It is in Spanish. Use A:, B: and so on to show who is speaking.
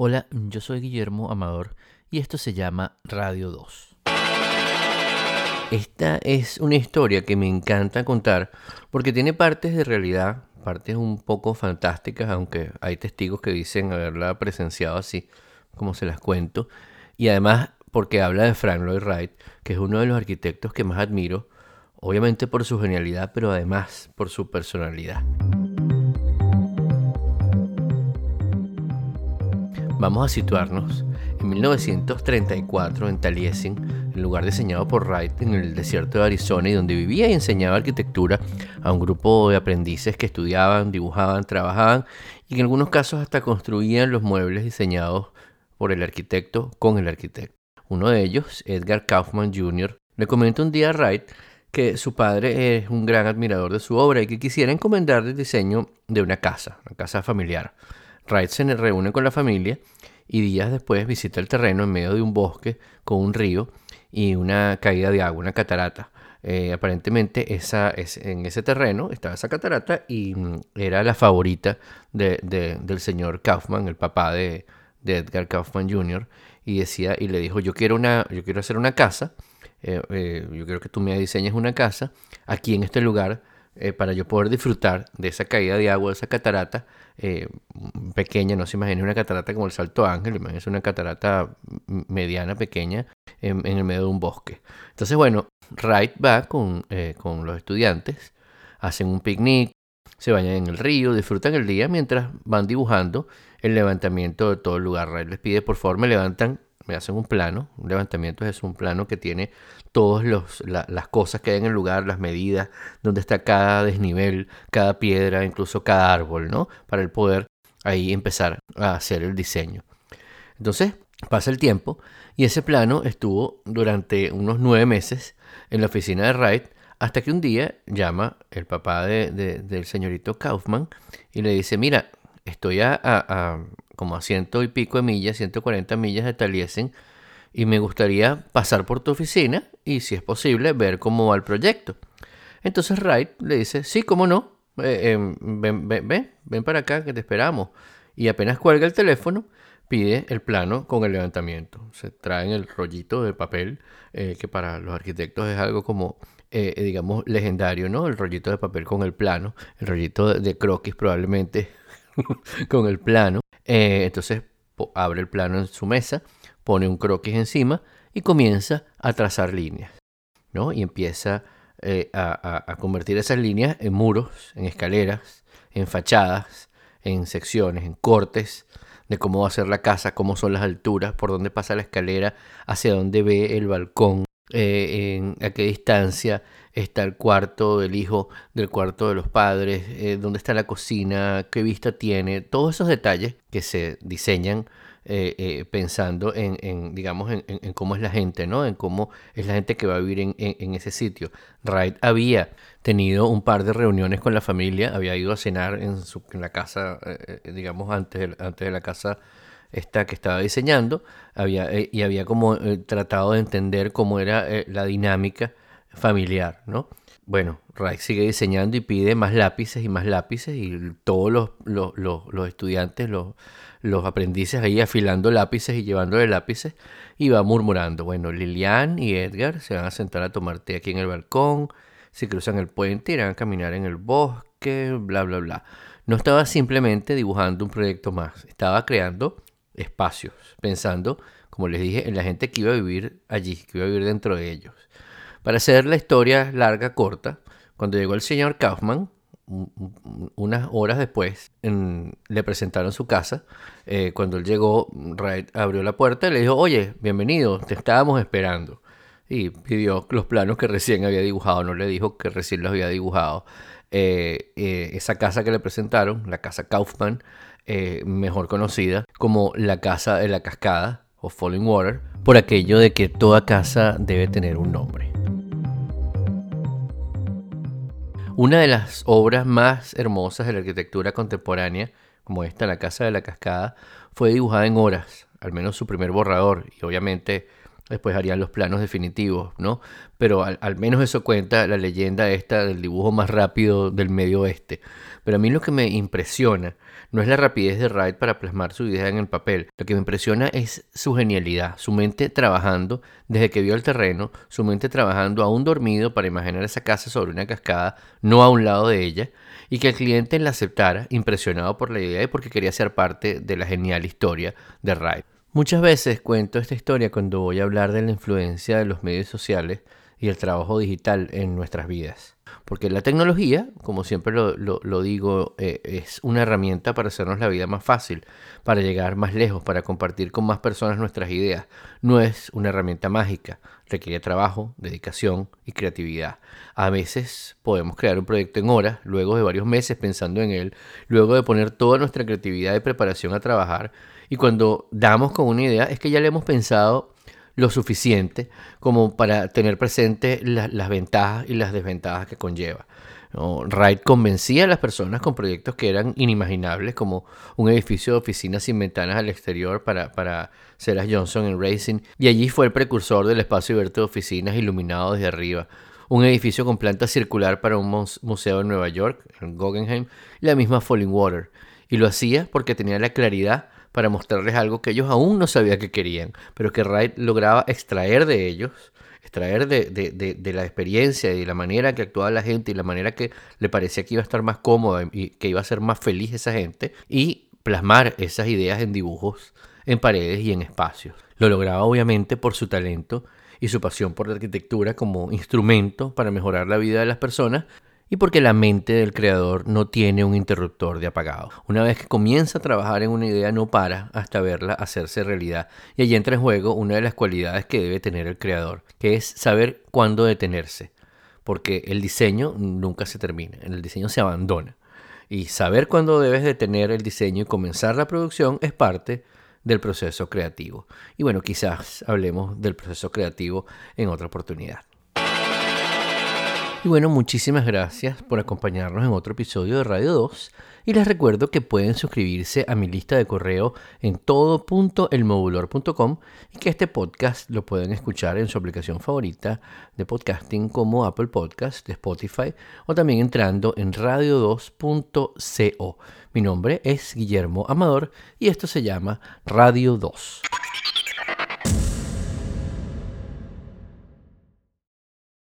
A: Hola, yo soy Guillermo Amador y esto se llama Radio 2. Esta es una historia que me encanta contar porque tiene partes de realidad, partes un poco fantásticas, aunque hay testigos que dicen haberla presenciado así, como se las cuento, y además porque habla de Frank Lloyd Wright, que es uno de los arquitectos que más admiro, obviamente por su genialidad, pero además por su personalidad. Vamos a situarnos en 1934 en Taliesin, el lugar diseñado por Wright en el desierto de Arizona y donde vivía y enseñaba arquitectura a un grupo de aprendices que estudiaban, dibujaban, trabajaban y en algunos casos hasta construían los muebles diseñados por el arquitecto con el arquitecto. Uno de ellos, Edgar Kaufman Jr., le comenta un día a Wright que su padre es un gran admirador de su obra y que quisiera encomendarle el diseño de una casa, una casa familiar. Wright se reúne con la familia y días después visita el terreno en medio de un bosque con un río y una caída de agua, una catarata. Eh, aparentemente esa, en ese terreno estaba esa catarata y mm, era la favorita del señor Kaufman, el papá de, Edgar Kaufman Jr. Y decía y le dijo yo quiero una yo quiero hacer una casa, eh, eh, yo quiero que tú me diseñes una casa aquí en este lugar para yo poder disfrutar de esa caída de agua, de esa catarata eh, pequeña, no se imagine una catarata como el Salto Ángel, es una catarata mediana, pequeña, en, el medio de un bosque. Entonces, bueno, Wright va con, eh, con los estudiantes, hacen un picnic, se bañan en el río, disfrutan el día mientras van dibujando el levantamiento de todo el lugar. Wright les pide por favor me levantan me hacen un plano, un levantamiento es un plano que tiene todas las cosas que hay en el lugar, las medidas, donde está cada desnivel, cada piedra, incluso cada árbol, ¿no? Para el poder ahí empezar a hacer el diseño. Entonces, pasa el tiempo y ese plano estuvo durante unos nueve meses en la oficina de Wright hasta que un día llama el papá del señorito Kaufman y le dice, mira, estoy a, como a ciento y pico de millas, 140 millas de Taliesin, y me gustaría pasar por tu oficina y, si es posible, ver cómo va el proyecto. Entonces Wright le dice, sí, cómo no, eh, em, ven, ven, ven, para acá que te esperamos. Y apenas cuelga el teléfono, pide el plano con el levantamiento. Se traen el rollito de papel, eh, que para los arquitectos es algo como, eh, digamos, legendario, ¿no? El rollito de papel con el plano, el rollito de croquis probablemente con el plano. Eh, entonces abre el plano en su mesa, pone un croquis encima y comienza a trazar líneas. ¿no? Y empieza eh, a, convertir esas líneas en muros, en escaleras, en fachadas, en secciones, en cortes de cómo va a ser la casa, cómo son las alturas, por dónde pasa la escalera, hacia dónde ve el balcón, eh, en, a qué distancia está el cuarto del hijo del cuarto de los padres, eh, dónde está la cocina, qué vista tiene, todos esos detalles que se diseñan eh, pensando en, digamos, en, cómo es la gente, ¿no? En cómo es la gente que va a vivir en, ese sitio. Wright había tenido un par de reuniones con la familia, había ido a cenar en, su, en la casa, digamos, antes antes de la casa esta que estaba diseñando, había, y había como tratado de entender cómo era la dinámica familiar, ¿no? Bueno, Wright sigue diseñando y pide más lápices y más lápices y todos los, los, estudiantes, los, los aprendices ahí afilando lápices y llevándole lápices y va murmurando, bueno, Lilian y Edgar se van a sentar a tomar té aquí en el balcón, se cruzan el puente, irán a caminar en el bosque, bla, bla, bla. No estaba simplemente dibujando un proyecto más, estaba creando espacios, pensando, como les dije, en la gente que iba a vivir allí, que iba a vivir dentro de ellos. Para hacer la historia larga, corta, cuando llegó el señor Kaufman, unas horas después, le presentaron su casa. Eh, cuando él llegó, Wright abrió la puerta y le dijo, oye, bienvenido, te estábamos esperando. Y pidió los planos que recién había dibujado, no le dijo que recién los había dibujado. Eh, eh, esa casa que le presentaron, la casa Kaufman, mejor conocida como la casa de la cascada o Falling Water, por aquello de que toda casa debe tener un nombre. Una de las obras más hermosas de la arquitectura contemporánea, como esta, La Casa de la Cascada, fue dibujada en horas, al menos su primer borrador, y obviamente después harían los planos definitivos, ¿no? Pero al, menos eso cuenta la leyenda esta del dibujo más rápido del medio oeste. Pero a mí lo que me impresiona no es la rapidez de Wright para plasmar su idea en el papel. Lo que me impresiona es su genialidad, su mente trabajando desde que vio el terreno, su mente trabajando aún dormido para imaginar esa casa sobre una cascada, no a un lado de ella, y que el cliente la aceptara, impresionado por la idea y porque quería ser parte de la genial historia de Wright. Muchas veces cuento esta historia cuando voy a hablar de la influencia de los medios sociales y el trabajo digital en nuestras vidas. Porque la tecnología, como siempre lo, digo, eh, es una herramienta para hacernos la vida más fácil, para llegar más lejos, para compartir con más personas nuestras ideas. No es una herramienta mágica, requiere trabajo, dedicación y creatividad. A veces podemos crear un proyecto en horas, luego de varios meses pensando en él, luego de poner toda nuestra creatividad y preparación a trabajar. Y cuando damos con una idea es que ya le hemos pensado lo suficiente como para tener presente las ventajas y las desventajas que conlleva. Wright convencía a las personas con proyectos que eran inimaginables, como un edificio de oficinas sin ventanas al exterior para, para Johnson en Racing, y allí fue el precursor del espacio abierto de oficinas iluminado desde arriba. Un edificio con planta circular para un museo en Nueva York, en Guggenheim, y la misma Falling Water. Y lo hacía porque tenía la claridad para mostrarles algo que ellos aún no sabían que querían, pero que Wright lograba extraer de ellos, extraer de, la experiencia y de la manera que actuaba la gente y la manera que le parecía que iba a estar más cómoda y que iba a ser más feliz esa gente y plasmar esas ideas en dibujos, en paredes y en espacios. Lo lograba obviamente por su talento y su pasión por la arquitectura como instrumento para mejorar la vida de las personas, y porque la mente del creador no tiene un interruptor de apagado. Una vez que comienza a trabajar en una idea no para hasta verla hacerse realidad. Y allí entra en juego una de las cualidades que debe tener el creador, que es saber cuándo detenerse. Porque el diseño nunca se termina, el diseño se abandona. Y saber cuándo debes detener el diseño y comenzar la producción es parte del proceso creativo. Y bueno, quizás hablemos del proceso creativo en otra oportunidad. Y bueno, muchísimas gracias por acompañarnos en otro episodio de Radio 2 y les recuerdo que pueden suscribirse a mi lista de correo en todo.elmodulor.com y que este podcast lo pueden escuchar en su aplicación favorita de podcasting como Apple Podcast, Spotify o también entrando en radio2.co. Mi nombre es Guillermo Amador y esto se llama Radio 2.